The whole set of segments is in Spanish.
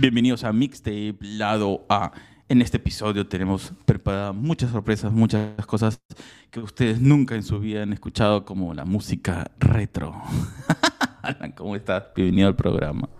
Bienvenidos a Mixtape Lado A. En este episodio tenemos preparadas muchas sorpresas, muchas cosas que ustedes nunca en su vida han escuchado, como la música retro. Alan, ¿cómo estás? Bienvenido al programa.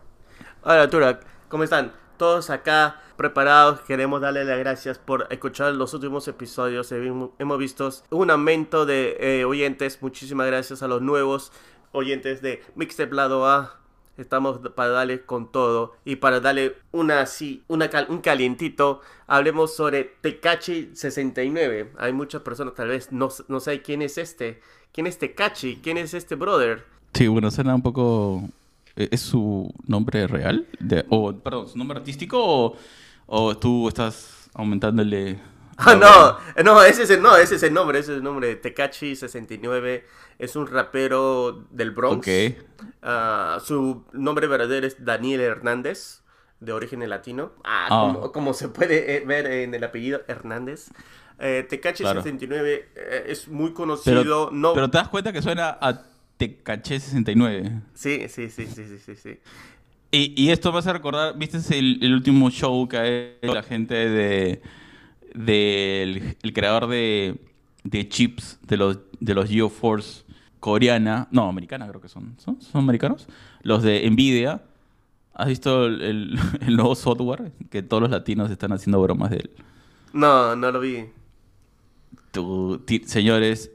Hola, Turak. ¿Cómo están? Todos acá preparados. Queremos darle las gracias por escuchar los últimos episodios. Hemos visto un aumento de eh, oyentes. Muchísimas gracias a los nuevos oyentes de Mixtape Lado A. Estamos para darle con todo y para darle una así, una un calientito. Hablemos sobre Tecachi 69. Hay muchas personas tal vez no, no saben quién es este. ¿Quién es Tecachi? ¿Quién es este brother? Sí, bueno, suena un poco... ¿e-, ¿Es su nombre real? De, o, perdón, ¿su nombre artístico o, o tú estás aumentándole Ah, no, no, ese es el, no, ese es el nombre, ese es el nombre. Tecachi69 es un rapero del Bronx. Ah, su nombre verdadero es Daniel Hernández, de origen latino. Ah, ah. Como, se puede eh, ver en el apellido Hernández. Eh, Tecachi69 eh, es muy conocido. Pero, no... pero te das cuenta que suena a Tecache69. Sí, sí, sí, sí, sí, sí. Y, y esto vas a recordar, ¿viste el, el último show que ha hecho la gente de del el creador de, de, chips de los, de los GeoForce coreana, no, americana creo que son, ¿son, americanos? Los de Nvidia. ¿Has visto el, el, nuevo software? Que todos los latinos están haciendo bromas de él. No, no lo vi. señores,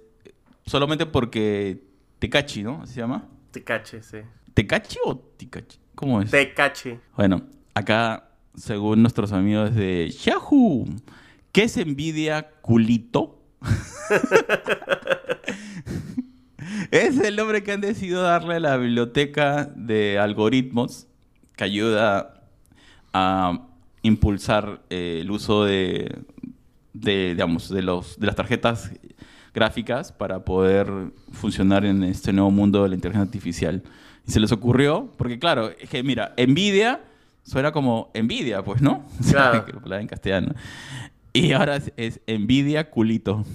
solamente porque Tecachi, ¿no? ¿Así se llama? Tecachi, sí. ¿Tecachi o Tecachi? ¿Cómo es? Tecachi. Bueno, acá, según nuestros amigos de Yahoo, ¿Qué es envidia culito? es el nombre que han decidido darle a la biblioteca de algoritmos que ayuda a impulsar eh, el uso de, digamos, de, los, de las tarjetas gráficas para poder funcionar en este nuevo mundo de la inteligencia artificial. Y se les ocurrió, porque claro, es que mira, envidia suena como envidia, pues, ¿no? Claro. en castellano. Y ahora es, envidia culito.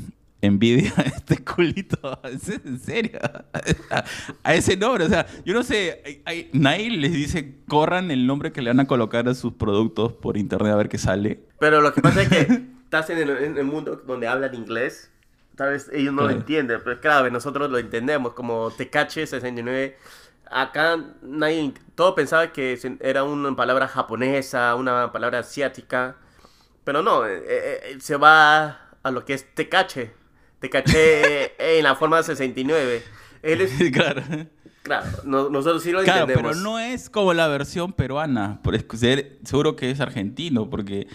Envidia este culito. en serio? A, ese nombre. O sea, yo no sé. Hay, nadie les dice corran el nombre que le van a colocar a sus productos por internet a ver qué sale. Pero lo que pasa es que estás en el, mundo donde hablan inglés. Tal vez ellos no lo entienden. Pero claro, nosotros lo entendemos. Como Tecache 69 acá nadie, todo pensaba que era una palabra japonesa, una palabra asiática, pero no, eh, eh, eh, se va a lo que es Tecache. Tecache en la forma 69. Él es... Claro. Claro, nosotros sí lo claro, pero no es como la versión peruana. Por seguro que es argentino, porque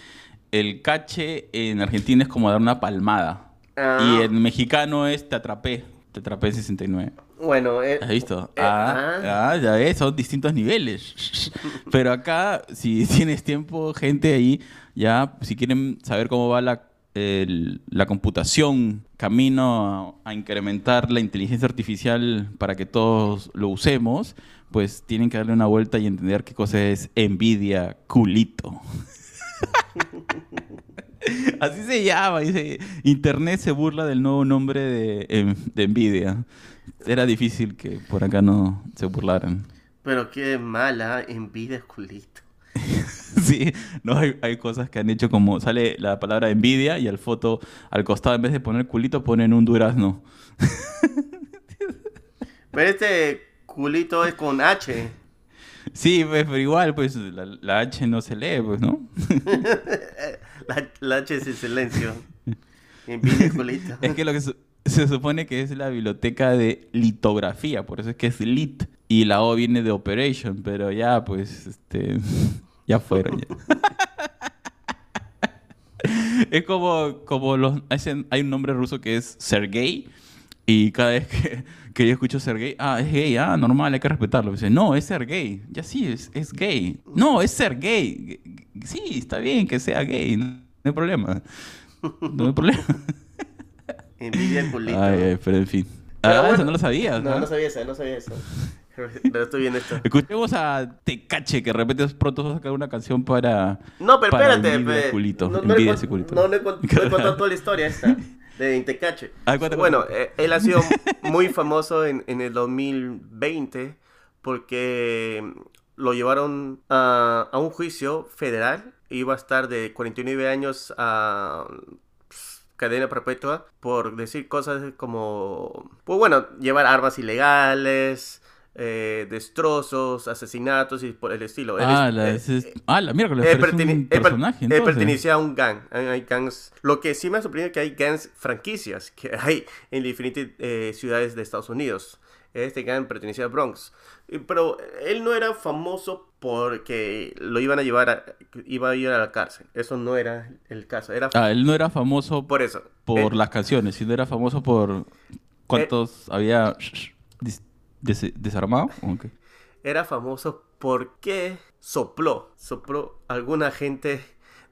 el cache en Argentina es como dar una palmada. Ah. Y en mexicano es te atrapé. Te atrapé 69. Bueno, ¿has visto? ah, ah, ya ves, son distintos niveles. Pero acá, si tienes tiempo, gente ahí, ya, si quieren saber cómo va la, la computación, camino a, incrementar la inteligencia artificial para que todos lo usemos, pues tienen que darle una vuelta y entender qué cosa es Nvidia culito. Así se llama, dice. Internet se burla del nuevo nombre de, em, de Nvidia. Era difícil que por acá no se burlaran. Pero qué mala, Nvidia culito. sí, no hay, hay, cosas que han hecho como sale la palabra envidia y al foto al costado en vez de poner culito ponen un durazno. pero este culito es con H. Sí, pues, pero igual, pues la, H no se lee, pues, ¿no? la, H es el silencio. Envidia culito. Es que lo que se supone que es la biblioteca de litografía, por eso es que es lit. Y la O viene de operation, pero ya, pues, este. Ya fueron. es como, como los. Hay un nombre ruso que es Sergei. Y cada vez que, que yo escucho Sergei, ah, es gay, ah, normal, hay que respetarlo. Dice, no, es ser gay. Ya sí, es, es gay. No, es ser gay. Sí, está bien que sea gay, no, hay problema. No hay problema. Envidia el culito. Ay, pero en fin. Ah, eso no lo sabías. No, no, sabía eso, no sabía eso. Pero estoy bien esto. Escuchemos a Tecache, que de repente pronto va a sacar una canción para. No, pero para espérate. Envidia culito. No, no, envidia ese culito. No, no he, contado toda la historia esta de Tecache. Ah, bueno, eh, él ha sido muy famoso en, en el 2020 porque lo llevaron a, a un juicio federal. Iba a estar de 49 años a cadena perpetua por decir cosas como, pues bueno, llevar armas ilegales, eh, destrozos, asesinatos y por el estilo. Él Ah, es- la, eh, es- eh, ah, la miércoles, él pero es un él per- personaje, él pertenecía a un gang. Hay, gangs. Lo que sí me ha sorprendido es que hay gangs franquicias que hay en diferentes eh, ciudades de Estados Unidos. Este gang pertenecía a Bronx. Pero él no era famoso porque lo iban a llevar a, iba a ir a la cárcel. Eso no era el caso. Era Ah, él no era famoso por eso. por Él- las canciones, sino era famoso por cuántos había des- desarmado. ¿O qué? era famoso porque sopló, sopló alguna gente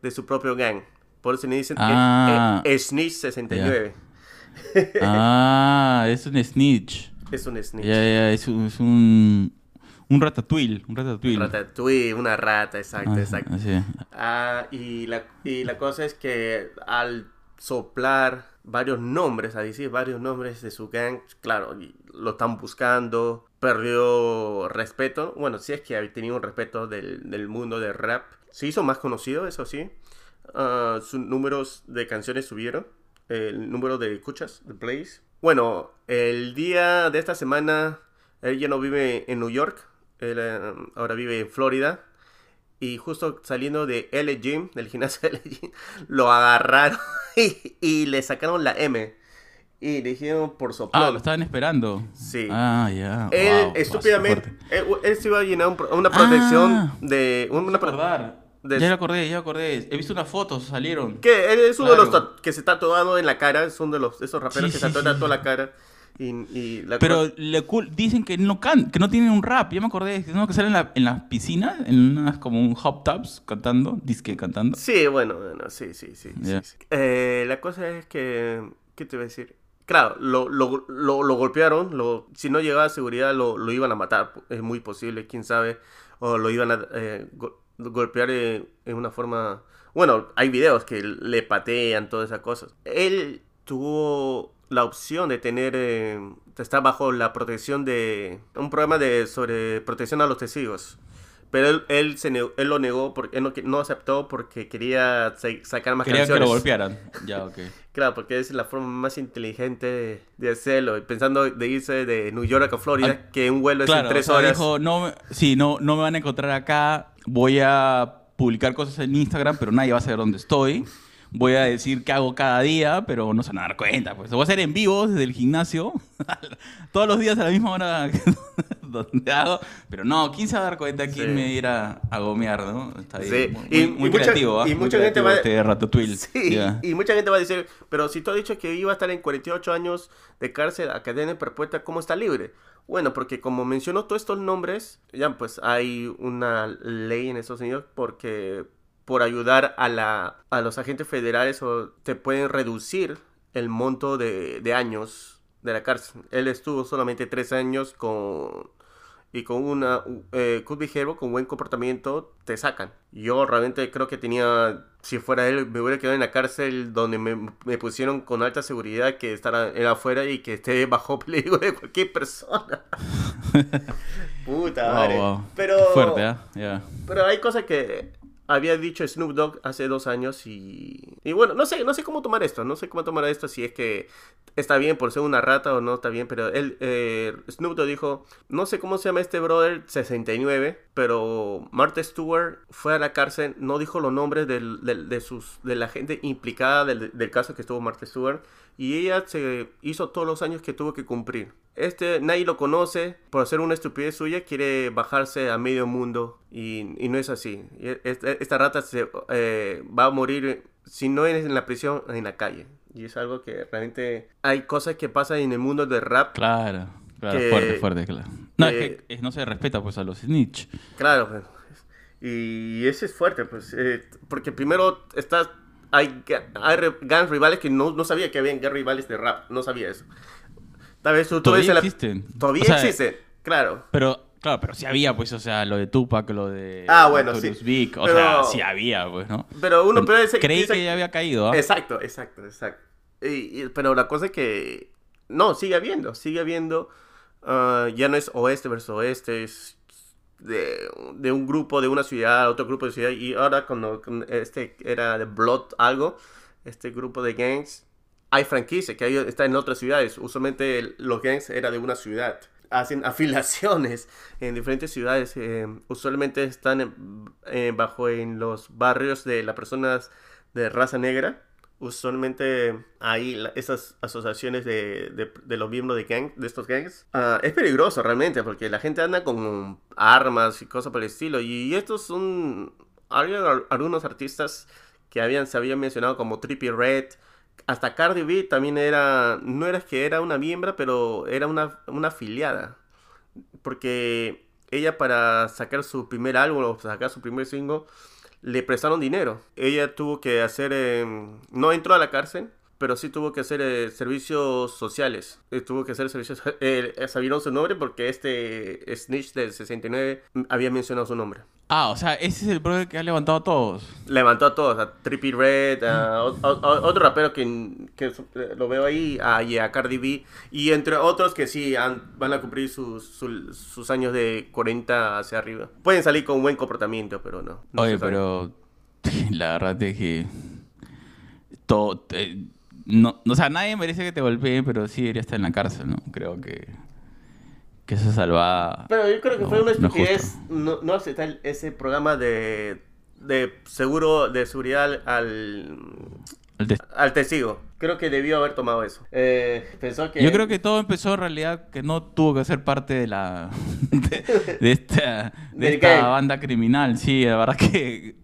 de su propio gang. Por eso le dicen Ah. eh, Snitch 69. Ah, es un snitch. Es un snitch. Ya, ya, es un, es un, un ratatouille, un ratatouille. Ratatouille, una rata, exacto, Ah, exacto. Ah, y, la, y la cosa es que al soplar varios nombres, a decir varios nombres de su gang, claro, lo están buscando, perdió respeto, bueno, si es que había tenido un respeto del, del mundo del rap, se hizo más conocido, eso sí, Ah, sus números de canciones subieron, el número de escuchas, de plays. Bueno, el día de esta semana, él ya no vive en New York, eh, ahora vive en Florida. Y justo saliendo de L Gym, del gimnasio L Gym, lo agarraron y, y le sacaron la M. Y le dijeron por Ah, soplón. lo estaban esperando. Sí. Ah, ya. él wow, estúpidamente, él, él se iba a llenar un una protección Ah. de... Una, Me acordar. de- Ya lo acordé, ya lo acordé. He visto unas fotos, salieron. Que él es uno de los Claro. que se está tatuando en la cara, es uno de los esos raperos Sí, que se sí, tatúan sí. toda la cara. Y, y la Pero dicen que no can que no tienen un rap. Ya me acordé. ¿no? Que salen en la, en las piscinas, en unas como un hot tubs, cantando, disque cantando. Sí, bueno, bueno, sí, sí, sí. sí, Ya. sí. Eh, la cosa es que, ¿qué te voy a decir? Claro, lo, lo, lo, lo golpearon, lo, si no llegaba a seguridad lo, lo iban a matar, es muy posible, quién sabe, o lo iban a eh, go- golpear eh, en una forma... Bueno, hay videos que le patean, todas esas cosas. Él tuvo la opción de tener, eh, de estar bajo la protección de un programa de sobre protección a los testigos. Pero él, él, se ne- él lo negó porque él no, que- no aceptó porque quería sa- sacar más Querían que canciones. lo golpearan. Ya, ok. Claro, porque es la forma más inteligente de, hacerlo. Pensando de irse de New York a Florida, Ah, que un vuelo es Claro, en tres o sea, horas. dijo, no, sí, no, no me van a encontrar acá. Voy a publicar cosas en Instagram, pero nadie va a saber dónde estoy. Voy a decir qué hago cada día, pero no se van a dar cuenta. Pues lo voy a hacer en vivo desde el gimnasio, todos los días a la misma hora donde hago. Pero no, ¿quién se va a dar cuenta? ¿Quién Sí. me irá a gomear, no? Está bien. Sí, Muy, y- muy- muy y mucha- creativo, y Muy mucha gente creativo va- este Ratatouille. Sí, Ya. y mucha gente va a decir, pero si tú has dicho que iba a estar en 48 años de cárcel a cadena perpetua, ¿cómo está libre? Bueno, porque como mencionó todos estos nombres, ya pues hay una ley en Estados Unidos porque por ayudar a, la, a los agentes federales o te pueden reducir el monto de, de años de la cárcel. Él estuvo solamente tres años con y con una eh, good behavior, con buen comportamiento, te sacan. Yo realmente creo que tenía, si fuera él, me hubiera quedado en la cárcel donde me, me pusieron con alta seguridad que estar en afuera y que esté bajo peligro de cualquier persona. Puta Wow, madre. wow. Pero, Qué fuerte, ¿ah? Ya. pero hay cosas que había dicho Snoop Dogg hace dos años y, y bueno, no sé, no sé cómo tomar esto, no sé cómo tomar esto, si es que está bien por ser una rata o no está bien, pero él, eh, Snoop Dogg dijo, no sé cómo se llama este brother, 69, pero Martha Stewart fue a la cárcel, no dijo los nombres del, del- de, sus, de la gente implicada del, del caso que estuvo Martha Stewart y ella se hizo todos los años que tuvo que cumplir. Este nadie lo conoce, por hacer una estupidez suya quiere bajarse a medio mundo y, y no es así. Y Esta, esta rata se, eh, va a morir, si no es en la prisión, en la calle. Y es algo que realmente hay cosas que pasan en el mundo del rap. Claro, claro, Que- fuerte, fuerte, claro. No, que- es que no se respeta pues a los snitch. Claro, pues. Y ese es fuerte, pues. eh, porque primero estás. Hay, hay gangs rivales que no, no sabía que había gangs rivales de rap. No sabía eso. Tal vez tú, Todavía en la- existen. Todavía O sea, existen, claro. Pero, claro, pero sí había, pues, o sea, lo de Tupac, lo de Ah, bueno, sí. Big, o Pero- sea, sí había, pues, ¿no? Pero uno Pero piensa- Creí que ya había caído, ¿ah? Exacto, exacto, exacto. Y- y- pero la cosa es que. No, sigue habiendo, sigue habiendo. Ah, ya no es oeste versus oeste, es de, de un grupo de una ciudad otro grupo de ciudad. Y ahora cuando este era de Blood algo, este grupo de gangs, hay franquicia que ahí está en otras ciudades. Usualmente los gangs era de una ciudad. Hacen afiliaciones en diferentes ciudades. eh, usualmente están eh, bajo en los barrios de las personas de raza negra. Usualmente hay esas asociaciones de, de- los miembros de, gang, de estos gangs. Ah, es peligroso realmente porque la gente anda con armas y cosas por el estilo. Y estos son algunos artistas que habían, se habían mencionado como Trippie Red. Hasta Cardi B también era, no era que era una miembro, pero era una, una afiliada. Porque ella para sacar su primer álbum o sacar su primer single, le prestaron dinero. Ella tuvo que hacer, eh, no entró a la cárcel, pero sí tuvo que hacer eh, servicios sociales. Eh, tuvo que hacer servicios, eh, sabieron su nombre porque este Snitch del 69 había mencionado su nombre. Ah, o sea, ese es el brother que ha levantado a todos. Levantó a todos, a Trippie Red, a, otro rapero que, que lo veo ahí, a, y a Cardi B, y entre otros que sí han- van a cumplir sus, su- sus años de 40 hacia arriba. Pueden salir con buen comportamiento, pero no. no Oye, pero la verdad es que todo, eh, no, o sea, nadie merece que te golpeen, pero sí debería estar en la cárcel, ¿no? Creo que que esa salvada. Pero yo creo que no- fue una estupidez no, no aceptar ese programa de, de seguro de seguridad al, al testigo. Creo que debió haber tomado eso. Eh, pensó que... Yo creo que todo empezó en realidad que no tuvo que ser parte de la de, de esta, de esta banda criminal. Sí, la verdad que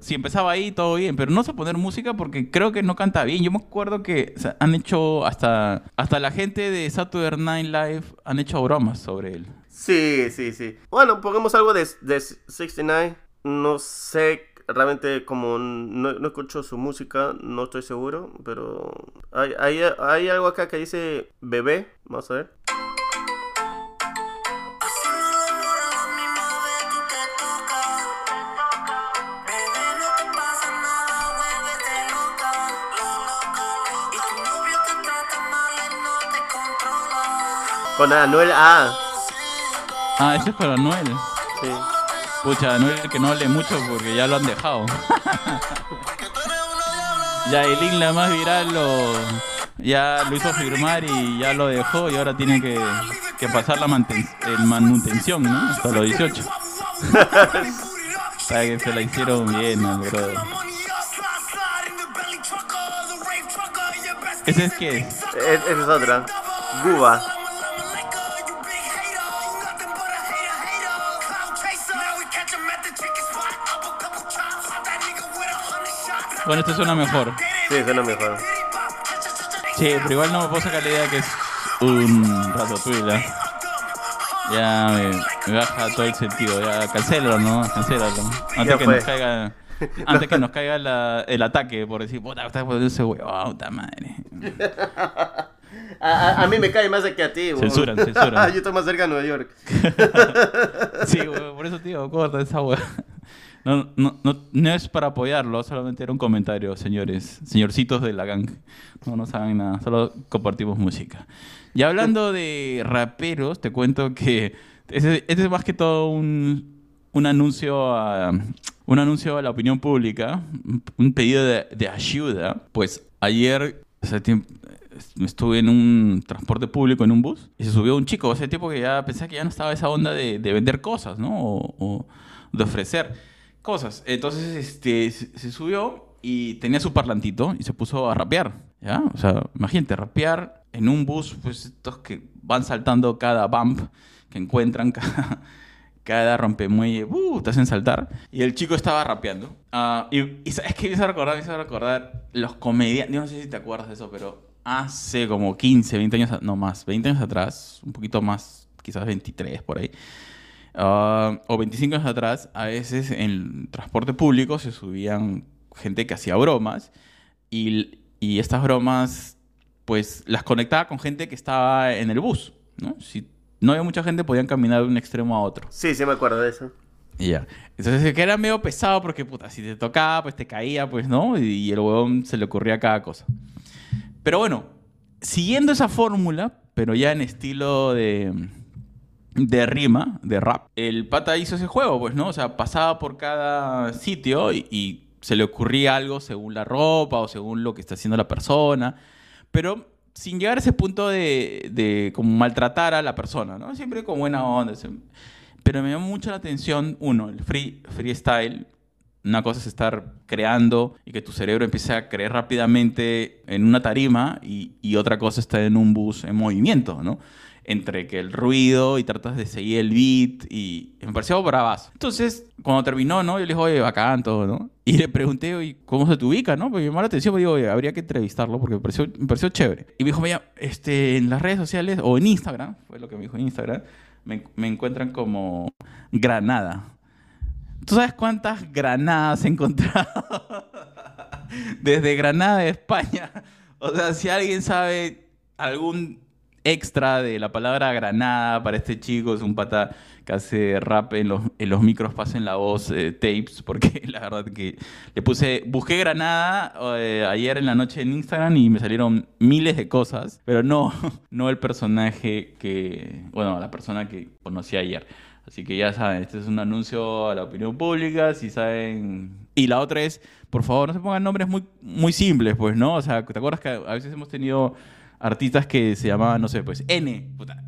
si empezaba ahí todo bien, pero no sé poner música porque creo que no canta bien. Yo me acuerdo que han hecho hasta hasta la gente de Saturday Night Live han hecho bromas sobre él. Sí, sí, sí. Bueno, pongamos algo de, de 69. No sé, realmente como no, no escucho su música, no estoy seguro, pero hay, hay, hay algo acá que dice bebé. Vamos a ver. Con Anuel A. Ah, ese es para Anuel. Sí. Pucha, Anuel que no hable mucho porque ya lo han dejado. ya el link la más viral lo ya lo hizo firmar y ya lo dejó y ahora tiene que, que pasar la manten- el manutención, ¿no? Hasta los 18. Para que se la hicieron bien al brother. ¿Ese es qué? Es- Esa es otra. Guba. Bueno, este suena mejor. Sí, suena mejor. Sí, pero igual no me puedo sacar la idea que es un ratatouille. ¿ah? Ya me, me baja todo el sentido. Ya cancélalo, ¿no? Cancélalo. Antes Ya que fue. nos caiga. Antes que nos caiga la- el ataque por decir, puta, estás poniendo ese huevón, puta madre. A, a- a mí me cae más de que a ti, weón. Censuran, censuran. Yo estoy más cerca de Nueva York. Sí, huevón, por eso, tío, corta esa hueá. No, no, no, no es para apoyarlo, solamente era un comentario, señores, señorcitos de la gang. No, no saben nada, solo compartimos música. Y hablando de raperos, te cuento que ese- este es más que todo un, un anuncio a un anuncio a la opinión pública, un- pedido de, ayuda. Pues ayer estuve en un transporte público, en un bus, y se subió un chico, ese tipo que ya pensaba que ya no estaba esa onda de, de vender cosas, ¿no? O, o de ofrecer cosas. Entonces, este, se, subió y tenía su parlantito y se puso a rapear, ¿ya? O sea, imagínate, rapear en un bus, pues estos que van saltando cada bump que encuentran, cada, cada rompemuelle, uh, te hacen saltar. Y el chico estaba rapeando. Ah, y, y sabes que me hizo recordar, me hizo recordar los comediantes, no sé si te acuerdas de eso, pero hace como 15, 20 años, no más, 20 años atrás, un poquito más, quizás 23 por ahí. Ah, o 25 años atrás, a veces en transporte público se subían gente que hacía bromas y, y estas bromas pues las conectaba con gente que estaba en el bus, ¿no? Si no había mucha gente podían caminar de un extremo a otro. Sí, sí me acuerdo de eso. Ya. Entonces que era medio pesado porque puta, si te tocaba pues te caía pues, ¿no? Y, y el huevón se le ocurría cada cosa. Pero bueno, siguiendo esa fórmula, pero ya en estilo de de rima, de rap. El pata hizo ese juego, pues, ¿no? O sea, pasaba por cada sitio y, se le ocurría algo según la ropa o según lo que está haciendo la persona, pero sin llegar a ese punto de, de como maltratar a la persona, ¿no? Siempre con buena onda. Pero me llamó mucho la atención, uno, el free, freestyle. Una cosa es estar creando y que tu cerebro empiece a creer rápidamente en una tarima y otra cosa está en un bus en movimiento, ¿no? Entre que el ruido y tratas de seguir el beat y me pareció bravazo. Entonces, cuando terminó, ¿no? Yo le dije, oye, bacán todo, ¿no? Y le pregunté, oye, ¿cómo se te ubica, no? Porque me llamó la atención, me digo, oye, habría que entrevistarlo porque me pareció, me pareció chévere. Y me dijo, mira, este, en las redes sociales o en Instagram, fue lo que me dijo en Instagram, me, me encuentran como Granada. ¿Tú sabes cuántas granadas he encontrado? Desde Granada, España. O sea, si alguien sabe algún extra de la palabra granada para este chico, es un pata que hace rap en los, en los micros, pasen la voz, eh, tapes, porque la verdad que le puse, busqué granada eh, ayer en la noche en Instagram y me salieron miles de cosas, pero no, no el personaje que, bueno, la persona que conocí ayer. Así que ya saben, este es un anuncio a la opinión pública, si saben... Y la otra es, por favor, no se pongan nombres muy, muy simples, pues, ¿no? O sea, ¿te acuerdas que a veces hemos tenido artistas que se llamaban, no sé, pues, N, puta,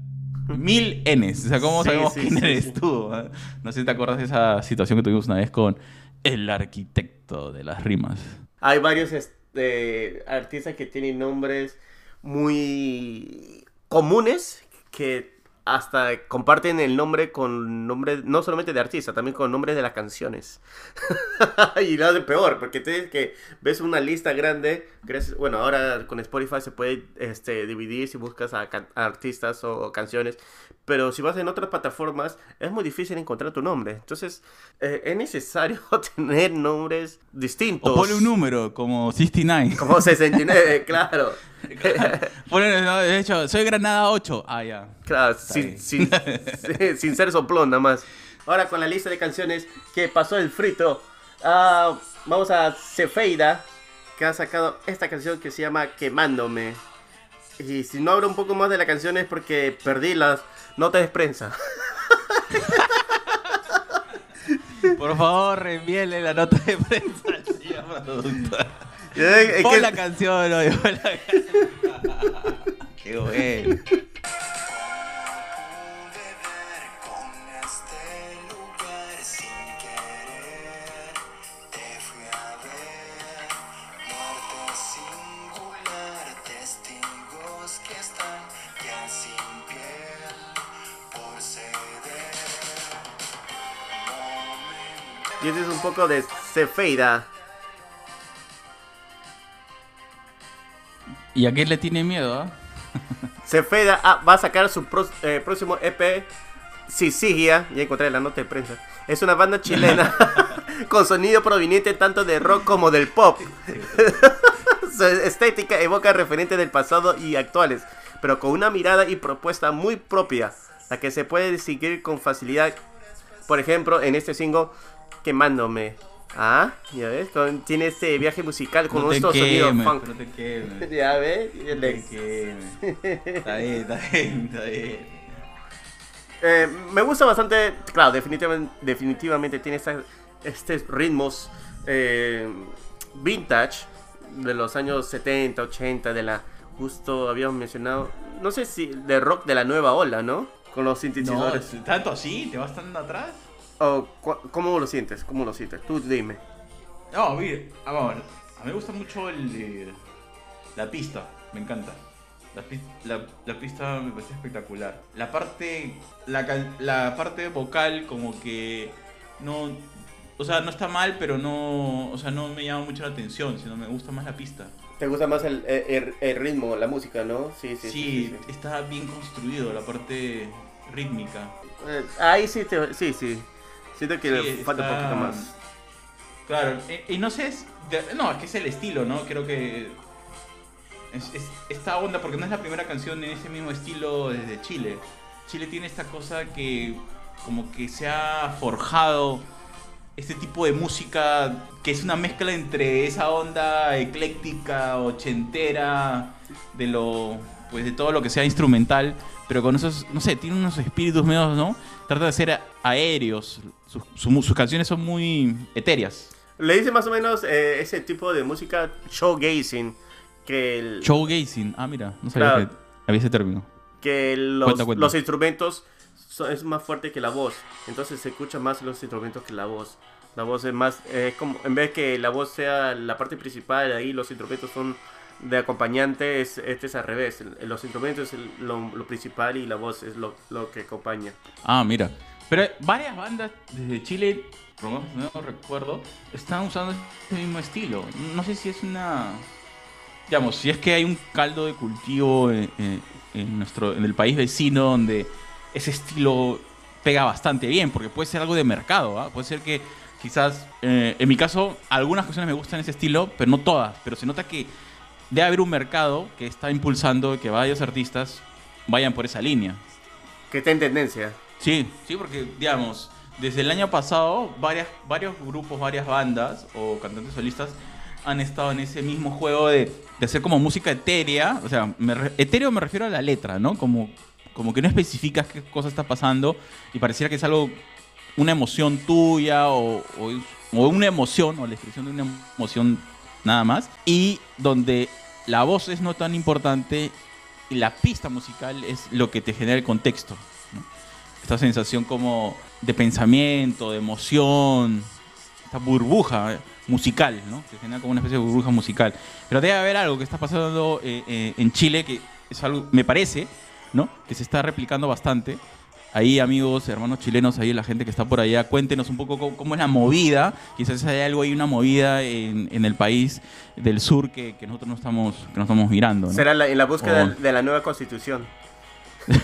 mil Ns. O sea, ¿cómo Sí, sabemos sí, quién sí, eres tú? ah? No sé si te acuerdas de esa situación que tuvimos una vez con el arquitecto de las rimas. Hay varios este, artistas que tienen nombres muy comunes que hasta comparten el nombre con nombre no solamente de artista, también con nombres de las canciones. y lo hace peor, porque tienes que ves una lista grande, bueno, ahora con Spotify se puede este, dividir si buscas a, can- a artistas o, canciones, pero si vas en otras plataformas es muy difícil encontrar tu nombre. Entonces, eh, es necesario tener nombres distintos. O ponle un número, como 69. Como 69, claro. Ponle, no, de hecho, soy Granada 8. Ah, ya. Claro, Está sin, bien. sin, sin ser soplón nada más. Ahora con la lista de canciones que pasó el frito, ah, vamos a Cefeida, que ha sacado esta canción que se llama Quemándome. Y si no hablo un poco más de la canción es porque perdí las notas de prensa. Por favor, reenvíenle la nota de prensa al señor productor. Pon que- la canción, pon la canción. Qué bueno. Y este es un poco de Cefeida. ¿Y a qué le tiene miedo? Cefeida ah, va a sacar su pro- eh, próximo EP Sisigia, ya encontré la nota de prensa. Es una banda chilena con sonido proveniente tanto de rock como del pop. Su estética evoca referentes del pasado y actuales, pero con una mirada y propuesta muy propia, la que se puede distinguir con facilidad. Por ejemplo, en este single, Quemándome. Ah, ya ves, con- tiene este viaje musical con no estos sonidos funk. no te quemes. Ya ves, No te quemes. Está bien, está bien, está bien. Eh, me gusta bastante, claro, definitivamente, definitivamente tiene estos ritmos eh, vintage de los años 70, 80, de la, justo habíamos mencionado, no sé si de rock de la nueva ola, ¿no? Con los sintetizadores. es- tanto así, te vas tan atrás. O, cu- ¿Cómo lo sientes? ¿Cómo lo sientes? Tú dime. No, a ver, a mí me gusta mucho el, eh, la pista, me encanta. La, pis- la- la pista me parece espectacular. La parte, la, la parte vocal como que no, o sea, no está mal, pero no, o sea, no me llama mucho la atención, sino me gusta más la pista. ¿Te gusta más el, el- el ritmo, la música, no? Sí, sí, Sí, sí. sí, sí. está bien construido, la parte rítmica. Eh, ahí sí, te- sí, sí. Siento que Sí, le falta un poquito más. Claro, y, y no sé, es de- no, es que es el estilo, ¿no? Creo que es, es- esta onda, porque no es la primera canción en ese mismo estilo desde Chile. Chile tiene esta cosa que como que se ha forjado este tipo de música que es una mezcla entre esa onda ecléctica, ochentera, de lo, pues de todo lo que sea instrumental, pero con esos, no sé, tiene unos espíritus medios, ¿no? Trata de ser aéreos. Sus, su- sus canciones son muy etéreas. Le dice más o menos eh, ese tipo de música showgazing. Que, el- Showgazing. Ah, mira, no sabía Claro. que había ese término. que los, Cuenta, cuenta. los instrumentos son- es más fuerte que la voz. Entonces se escucha más los instrumentos que la voz. La voz es más, eh, como, en vez que la voz sea la parte principal, ahí los instrumentos son de acompañante, es, este es al revés. Los instrumentos es lo, principal y la voz es lo, lo que acompaña. Ah, mira. Pero varias bandas desde Chile, por lo menos no recuerdo, están usando este mismo estilo. No sé si es una... Digamos, si es que hay un caldo de cultivo en, en- en nuestro, en el país vecino donde ese estilo pega bastante bien, porque puede ser algo de mercado, ¿ah? Puede ser que quizás, eh, en mi caso, algunas canciones me gustan ese estilo, pero no todas. Pero se nota que debe haber un mercado que está impulsando que varios artistas vayan por esa línea. Que está en tendencia. Sí, sí, porque, digamos, desde el año pasado, varias, varios grupos, varias bandas o cantantes solistas han estado en ese mismo juego de, de hacer como música etérea. O sea, me re- etéreo me refiero a la letra, ¿no? Como, como que no especificas qué cosa está pasando y pareciera que es algo, una emoción tuya o, o, o una emoción o la expresión de una emoción nada más. Y donde la voz es no tan importante y la pista musical es lo que te genera el contexto. ¿no? Esta sensación como de pensamiento, de emoción, esta burbuja musical, ¿no? Se genera como una especie de burbuja musical. Pero debe haber algo que está pasando eh, eh, en Chile que es algo, me parece, ¿no? Que se está replicando bastante. Ahí, amigos, hermanos chilenos, ahí la gente que está por allá, cuéntenos un poco cómo, cómo es la movida. Quizás hay algo ahí, una movida en, en el país del sur que, que nosotros no estamos, que no estamos mirando. ¿no? Será la- en la búsqueda de la nueva constitución.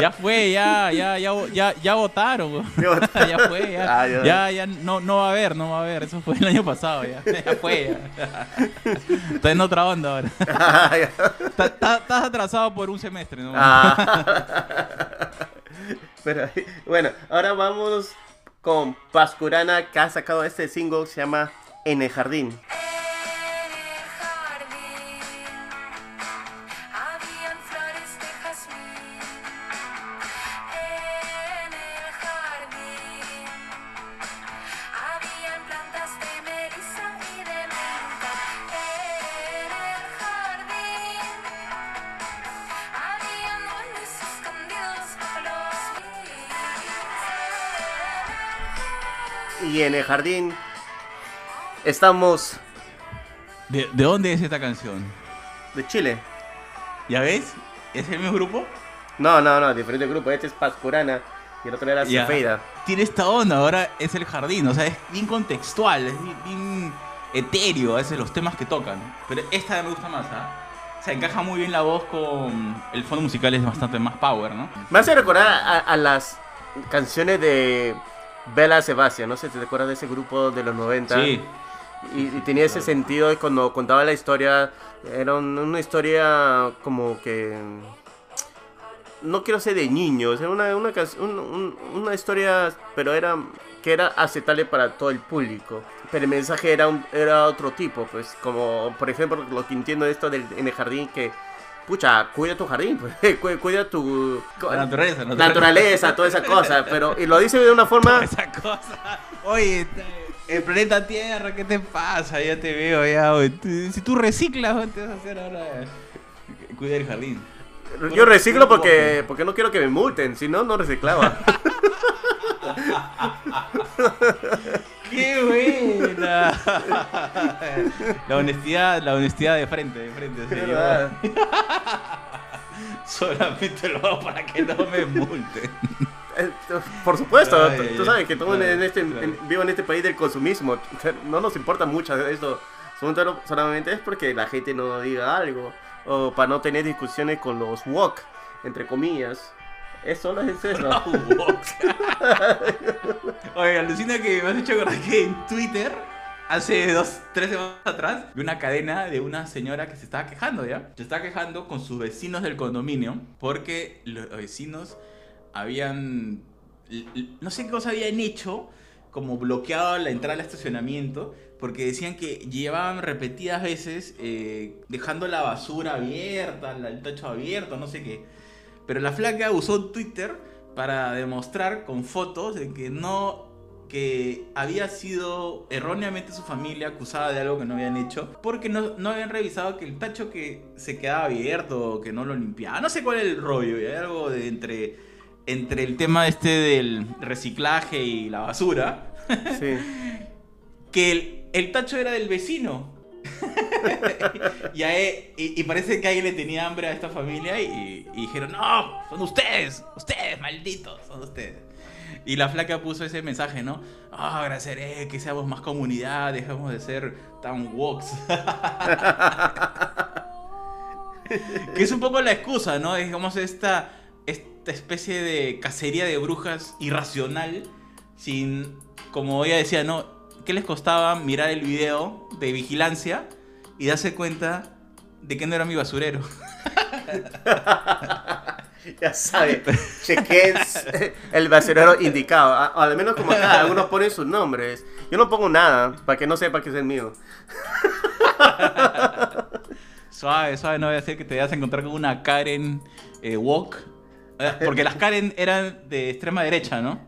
Ya fue, ya, ya, ya, ya, ya votaron. Ya fue, ya, Ah, ya. ya, ya no, no va a haber, no va a haber. Eso fue el año pasado, ya, ya fue. Ya. Está en otra onda ahora. Está- Estás atrasado por un semestre, ¿no? Ah. Pero, bueno, ahora vamos con Pascurana que ha sacado este single se llama En el Jardín. Jardín estamos ¿De, de dónde es esta canción? de Chile. ¿Ya ves? ¿Es el mismo grupo? No, no, no, diferente grupo. Este es Pascurana y el otro era. Cefeida. Tiene esta onda, ahora es el jardín, o sea, es bien contextual, es bien, bien etéreo a veces los temas que tocan. Pero esta me gusta más, ¿ah? O sea, encaja muy bien la voz con. El fondo musical es bastante más power, ¿no? Me hace recordar a, a las canciones de Bella Sebastián. No sé si te acuerdas de ese grupo de los 90. Sí. Y, y tenía ese sentido de cuando contaba la historia. Era un- una historia como que. No quiero ser de niños, era una, una, un- una historia, pero era que era aceptable para todo el público. Pero el mensaje era, un- era otro tipo, pues, como por ejemplo lo que entiendo de esto del, en el jardín, que, pucha, cuida tu jardín, pues, cu- cuida tu... La naturaleza, la naturaleza, toda esa cosa, pero y lo dice de una forma... Esa cosa. Oye, el planeta Tierra, ¿qué te pasa? Ya te veo, ya. oye. Si tú reciclas, ¿qué te vas a hacer ahora? Cuida el jardín. Yo reciclo porque, porque no quiero que me multen, si no, no reciclaba. ¡Qué buena! La honestidad, la honestidad de frente, de frente. así, ¿Verdad? Solamente lo hago para que no me multen. Eh, Por supuesto, Ay, tú- ay, tú ay. sabes que todo en este, en- vivo en este país del consumismo. No nos importa mucho esto. Solo- Solamente es porque la gente no diga algo. O para no tener discusiones con los wok, entre comillas. Es solo es eso. Oye, alucina que me has hecho acordar que en Twitter, hace dos, tres semanas atrás, vi una cadena de una señora que se estaba quejando, ¿ya? Se estaba quejando con sus vecinos del condominio porque los vecinos habían... No sé qué cosa habían hecho, como bloqueado la entrada al estacionamiento porque decían que llevaban repetidas veces eh, dejando la basura abierta, el techo abierto, no sé qué. Pero la flaca usó Twitter para demostrar con fotos de que no que había sido erróneamente su familia acusada de algo que no habían hecho porque no, no habían revisado que el tacho que se quedaba abierto o que no lo limpiaba. No sé cuál es el rollo, y hay algo de entre, entre el tema este del reciclaje y la basura, Sí. que el, el tacho era del vecino. y, y- parece que alguien le tenía hambre a esta familia y, dijeron, no, son ustedes, ustedes, malditos, son ustedes. Y la flaca puso ese mensaje, ¿no? Ah, agradeceré que seamos más comunidad, dejemos de ser tan woks. que es un poco la excusa, ¿no? Digamos, esta, esta especie de cacería de brujas irracional, sin, como ella decía, ¿no? ¿Qué les costaba mirar el video de vigilancia y darse cuenta de que no era mi basurero? Ya sabe, chequen el basurero indicado. A- Al menos como acá, algunos ponen sus nombres. Yo no pongo nada, para que no sepa que es el mío. Suave, suave, no voy a decir que te vas a encontrar con una Karen eh, Walk. Eh, Porque las Karen eran de extrema derecha, ¿no?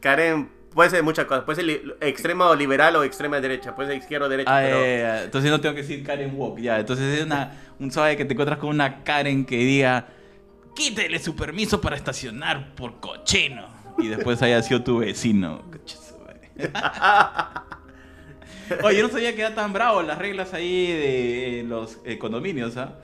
Karen puede ser muchas cosas. Puede ser extrema o liberal o extrema derecha. Puede ser izquierda o derecha. Ah, pero... ya, ya. Entonces no tengo que decir Karen Walk, ya. Entonces es una, un suave que te encuentras con una Karen que diga, quítele su permiso para estacionar por cochino. Y después haya sido tu vecino. Oye, yo no sabía que era tan bravo las reglas ahí de los eh, condominios, ¿ah?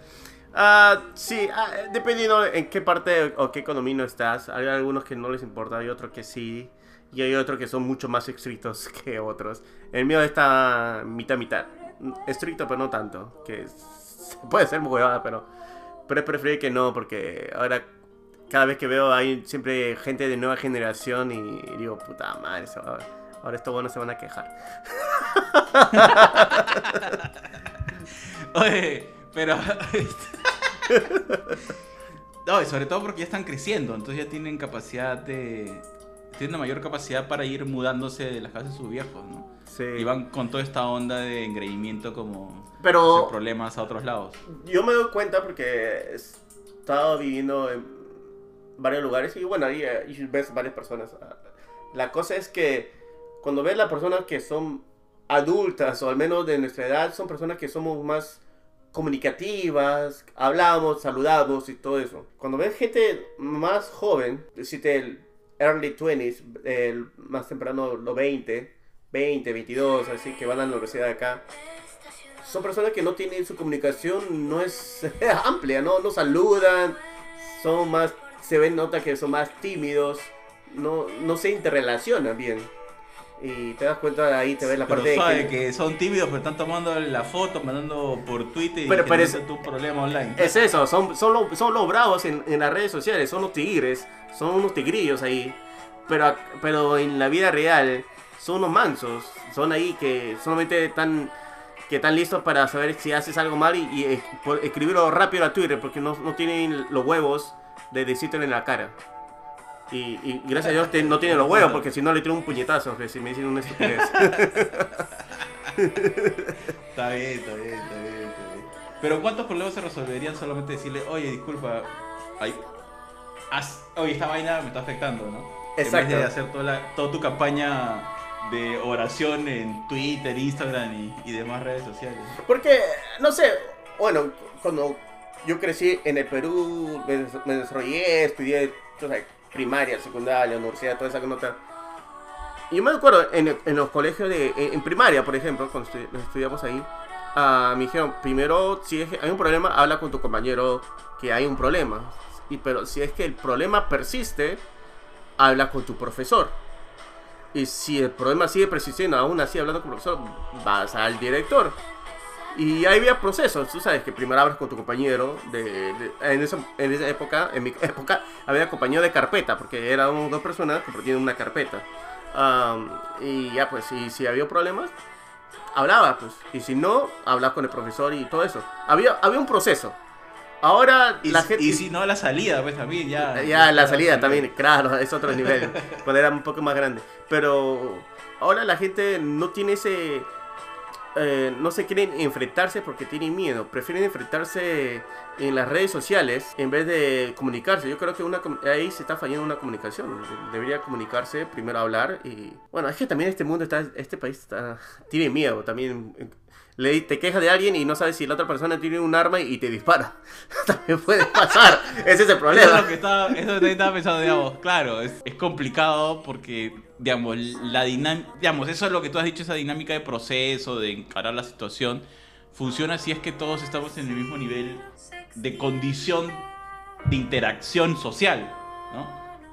Ah, sí, ah, dependiendo en qué parte o qué condominio estás. Hay algunos que no les importa, hay otros que sí. Y hay otros que son mucho más estrictos que otros. El mío está mitad-mitad. Estricto, pero no tanto. Que puede ser muy huevada, pero, pero es preferible que no, porque ahora cada vez que veo hay siempre gente de nueva generación y digo, puta madre, va- ahora estos buenos se van a quejar. Oye, pero. no, y sobre todo porque ya están creciendo, entonces ya tienen capacidad de. Tienen una mayor capacidad para ir mudándose de las casas de sus viejos, ¿no? Sí. Y van con toda esta onda de engreimiento como. Pero- problemas a otros lados. Yo me doy cuenta porque he estado viviendo en varios lugares y bueno, ahí, y ves varias personas. Ah, La cosa es que cuando ves las personas que son adultas o al menos de nuestra edad, son personas que somos más comunicativas, hablamos, saludamos y todo eso. Cuando ves gente más joven, decirte el early 20s, el más temprano los 20, 20, 22, así que van a la universidad de acá son personas que no tienen su comunicación no es amplia, no, no saludan, son más, se ven nota que son más tímidos, no, no se interrelacionan bien. Y te das cuenta de ahí, te ves la Pero parte de sabe que, que son tímidos, pero están tomando la foto, mandando por Twitter y Pero parece- tu problema online. es eso, son, son, los, son los bravos en, en las redes sociales, son los tigres, son unos tigrillos ahí. Pero, pero en la vida real son unos mansos, son ahí que solamente están, que están listos para saber si haces algo mal y, escribirlo rápido a Twitter porque no, no tienen los huevos de decírtelo en la cara. Y, y gracias a Dios te- no tienen los huevos porque si no le tiro un puñetazo que si me dicen una estupidez. Está bien, está bien, está bien, está bien. Pero ¿cuántos problemas se resolverían solamente decirle, oye, disculpa, ay, haz- oye, esta vaina me está afectando, ¿no? En Exacto. vez de hacer toda, la- toda tu campaña de oración en Twitter, Instagram y, y demás redes sociales. Porque, no sé, bueno, cuando yo crecí en el Perú, me, des- me desarrollé, estudié primaria, secundaria, universidad, toda esa nota. Y yo me acuerdo en, en los colegios de, en, primaria, por ejemplo, cuando estu- estudiamos ahí, ah, me dijeron, primero, si es que hay un problema, habla con tu compañero que hay un problema. Y, pero si es que el problema persiste, habla con tu profesor. Y si el problema sigue persistiendo, aún así hablando con el profesor, vas al director. Y ahí había procesos, tú sabes que primero hablas con tu compañero, de, de- en, esa, en esa época, en mi época, había compañero de carpeta, porque eran dos personas que tienen una carpeta. Am, y ya pues, y si había problemas, hablaba pues, y si no, hablaba con el profesor y todo eso. Había, había un proceso. Ahora Y, la gente... y si no, la salida, pues también ya. Ya, la salida también, claro, es otro nivel, cuando era un poco más grande. Pero ahora la gente no tiene ese... eh, no se quieren enfrentarse porque tienen miedo, prefieren enfrentarse en las redes sociales en vez de comunicarse. Yo creo que una, ahí se está fallando una comunicación. Debería comunicarse, primero hablar y... Bueno, es que también este mundo está, este país está, tiene miedo también. Le, te quejas de alguien y no sabes si la otra persona tiene un arma y te dispara. También puede pasar. Ese es el Eso problema. es lo que estaba, eso también estaba pensando, digamos, claro, es, es complicado porque, digamos, la dinámica, digamos, eso es lo que tú has dicho, esa dinámica de proceso, de encarar la situación, funciona si es que todos estamos en el mismo nivel de condición de interacción social, ¿no?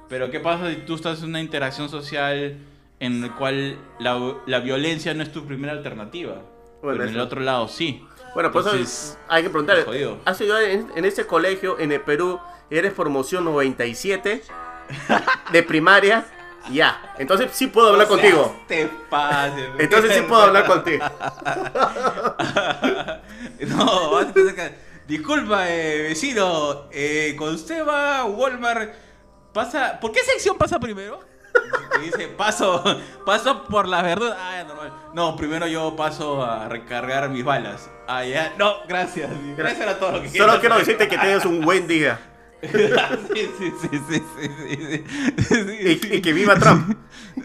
Pero ¿qué pasa si tú estás en una interacción social en la cual la, la violencia no es tu primera alternativa? Bueno, pero en el otro lado sí. Bueno, pues Entonces, hay que preguntar. ¿Has estudiado en, en ese colegio en el Perú? ¿Eres promoción 97 de primaria? Ya. Entonces sí puedo hablar o sea, contigo. Te pases. Entonces sí puedo hablar contigo. no, vas a tener que- Disculpa, eh, vecino. Eh, con usted va a Walmart. Pasa. ¿Por qué sección pasa primero? Y dice, paso, paso por las verduras. Ah, normal. No, primero yo paso a recargar mis balas. Ah, ya. No, gracias. Eso era todo lo que Solo quiero decirte que tengas un buen día. Sí, sí, sí, sí, sí, sí, sí, Y, que viva Trump.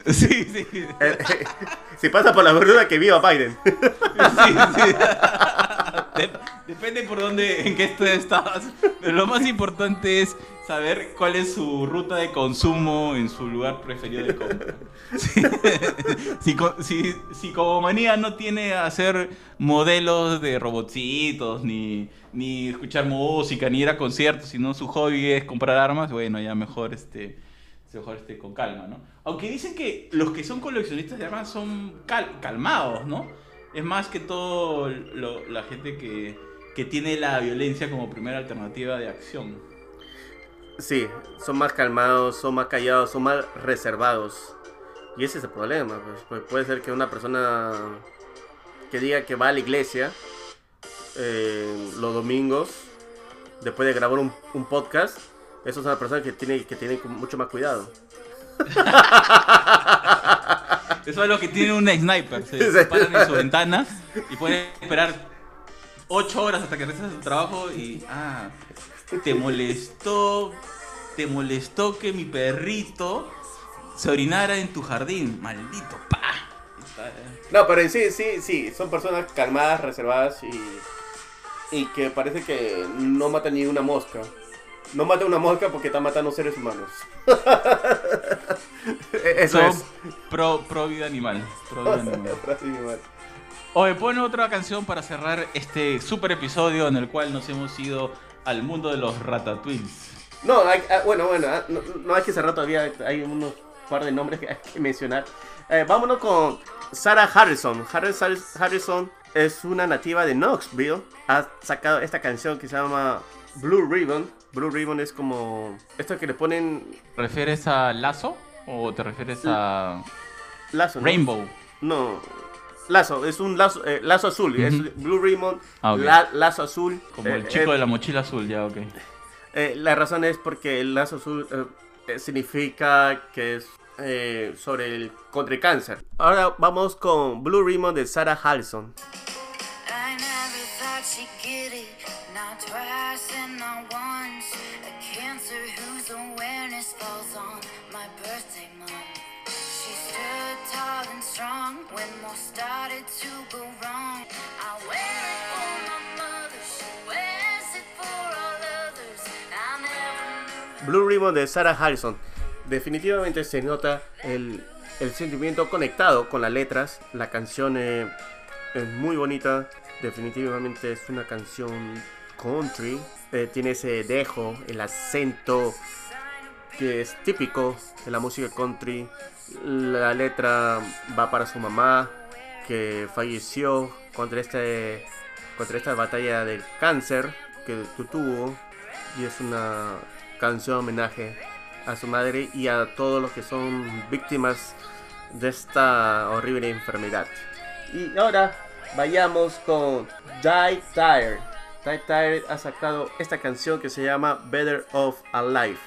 Sí, sí. Si pasa por la verdura, que viva Biden. Sí, sí. Dep- depende por dónde, en qué estado estás. Pero lo más importante es saber cuál es su ruta de consumo en su lugar preferido de compra. Si, si como manía no tiene hacer modelos de robotcitos, ni, ni escuchar música, ni ir a conciertos, sino su hobby es comprar armas, bueno, ya mejor este mejor este, con calma, ¿no? Aunque dicen que los que son coleccionistas de armas son cal- calmados, ¿no? Es más que todo lo- la gente que, que tiene la violencia como primera alternativa de acción. Sí, son más calmados, son más callados, son más reservados. Y ese es el problema. Pues, Pues puede ser que una persona que diga que va a la iglesia eh, los domingos, después de grabar un, un podcast, eso es una persona que tiene que tener mucho más cuidado. Eso es lo que tiene un sniper. Se paran en su ventana y pueden esperar 8 horas hasta que regreses a tu trabajo y. Ah, te molestó. Te molestó que mi perrito se orinara en tu jardín. Maldito, pa. Está- No, pero sí, sí, sí, son personas calmadas, reservadas y, y que parece que no matan ni una mosca. No mata una mosca porque está matando seres humanos. Eso Son es. pro, pro vida animal. Pro vida animal. Oye, pone otra canción para cerrar este super episodio en el cual nos hemos ido al mundo de los ratatouilles. No, hay- ah, bueno, bueno, ah, no, no hay que cerrar todavía, hay unos par de nombres que hay que mencionar. Eh, vámonos con Sarah Harrison. Harris- Harris- Harrison es una nativa de Knoxville. Ha sacado esta canción que se llama Blue Ribbon. Blue Ribbon es como esto que le ponen ¿Refieres a Lazo o te refieres a lazo. ¿no? Rainbow? No, lazo, es un lazo, eh, lazo azul. Es Blue Ribbon, Ah, la- lazo azul. Como Eh, el chico eh, de la mochila azul, ya, ok. Eh, la razón es porque el lazo azul eh, eh, significa que es eh, sobre el contra el cáncer. Ahora vamos con Blue Ribbon de Sarah Harrison. Not twice and not once. A cancer whose awareness falls on my birthday. She stood tall and strong when started to go wrong. I for my mother. She it for all others. Blue Ribbon de Sarah Harrison. Definitivamente se nota el, el sentimiento conectado con las letras. La canción eh, es muy bonita. Definitivamente es una canción country. Eh, tiene ese dejo, el acento que es típico de la música country. La letra va para su mamá que falleció contra este contra esta batalla del cáncer que tu- tuvo y es una canción homenaje a su madre y a todos los que son víctimas de esta horrible enfermedad. Y ahora vayamos con Die Tired Die Tired ha sacado esta canción que se llama Better Off Alive.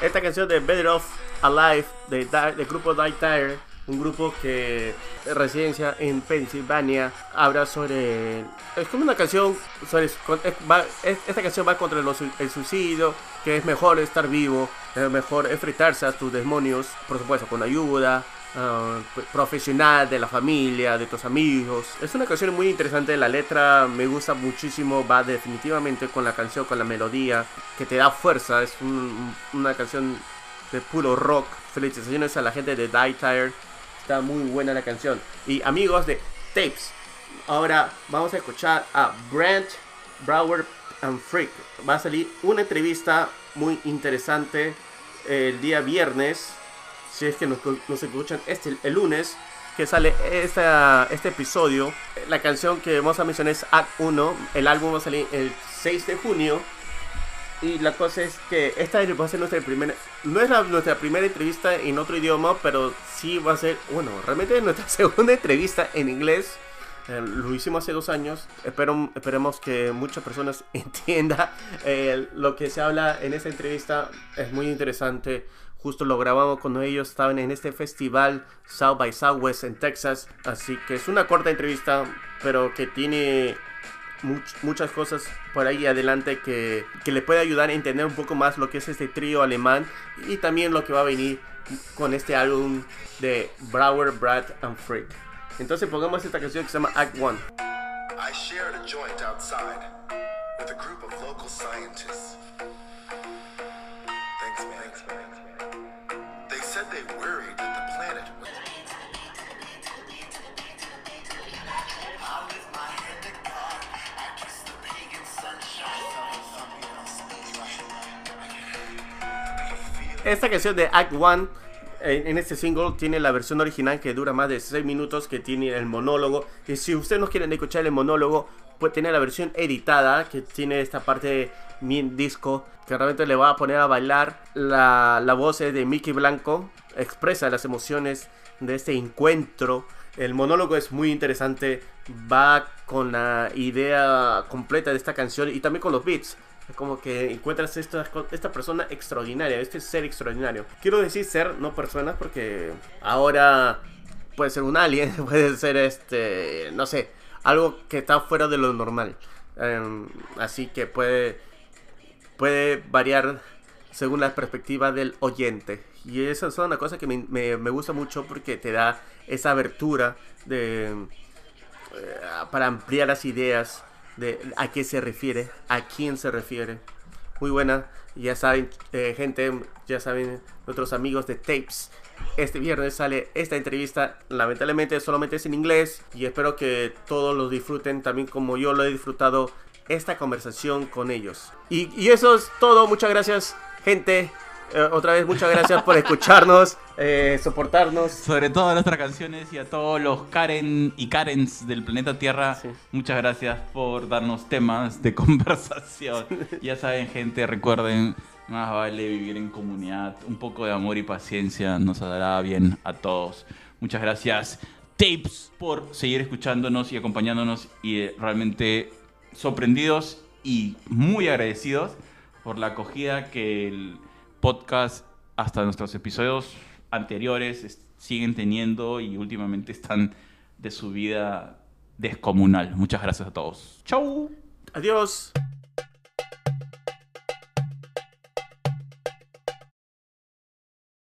Esta canción de Better Off Alive de del grupo Die Tired, un grupo que residencia en Pensilvania, habla sobre. Es como una canción sobre. esta canción va contra el suicidio, que es mejor estar vivo, es mejor enfrentarse a tus demonios, por supuesto, con ayuda. ah, profesional de la familia, de tus amigos. Es una canción muy interesante, la letra me gusta muchísimo, va definitivamente con la canción, con la melodía, que te da fuerza, es un- una canción de puro rock. Felicitaciones a la gente de Die Tired. Está muy buena la canción. Y amigos de Tapes, ahora vamos a escuchar a Brent Brower and Freak. Va a salir una entrevista muy interesante el día viernes. Si es que nos, nos escuchan este, el lunes, que sale esta, este episodio. La canción que vamos a mencionar es Act 1. El álbum va a salir el 6 de junio. Y la cosa es que esta va a ser nuestra primera, no es la- nuestra primera entrevista en otro idioma, pero sí va a ser, bueno, realmente es nuestra segunda entrevista en inglés. Eh, lo hicimos hace dos años. Espero, esperemos que muchas personas entiendan eh, lo que se habla en esta entrevista. Es muy interesante. Justo lo grabamos cuando ellos estaban en este festival South by Southwest en Texas. Así que es una corta entrevista, pero que tiene much- muchas cosas por ahí adelante que, que le puede ayudar a entender un poco más lo que es este trío alemán y también lo que va a venir con este álbum de Brower, Brad and Freak. Entonces pongamos esta canción que se llama Act One. I shared a joint outside with a group of local scientists. Esta canción de Act One en este single tiene la versión original que dura más de 6 minutos, que tiene el monólogo. Y si ustedes no quieren escuchar el monólogo, pues tiene la versión editada, que tiene esta parte bien disco, que realmente le va a poner a bailar. La, la voz de Mickey Blanco, expresa las emociones de este encuentro. El monólogo es muy interesante, va con la idea completa de esta canción y también con los beats. Como que encuentras esta, esta persona extraordinaria, este ser extraordinario. Quiero decir ser, no personas, porque ahora puede ser un alien, puede ser este, no sé, algo que está fuera de lo normal. Em, así que puede, puede variar según la perspectiva del oyente. Y esa es una cosa que me, me- me gusta mucho porque te da esa abertura de, eh, para ampliar las ideas de a qué se refiere, a quién se refiere. Muy buena, ya saben, eh, gente, ya saben, nuestros amigos de Tapes. Este viernes sale esta entrevista, lamentablemente solamente es en inglés y espero que todos lo disfruten también como yo lo he disfrutado esta conversación con ellos. Y, y eso es todo, muchas gracias gente, Eh, otra vez muchas gracias por escucharnos, eh, soportarnos. Sobre todo a nuestras canciones y a todos los Karen y Karens del planeta Tierra. Sí. Muchas gracias por darnos temas de conversación. ya saben, gente, recuerden, más vale vivir en comunidad. Un poco de amor y paciencia nos hará bien a todos. Muchas gracias, Tapes, por seguir escuchándonos y acompañándonos y eh, realmente sorprendidos y muy agradecidos por la acogida que el podcast hasta nuestros episodios anteriores es- siguen teniendo y últimamente están de subida descomunal. Muchas gracias a todos. Chau. Adiós.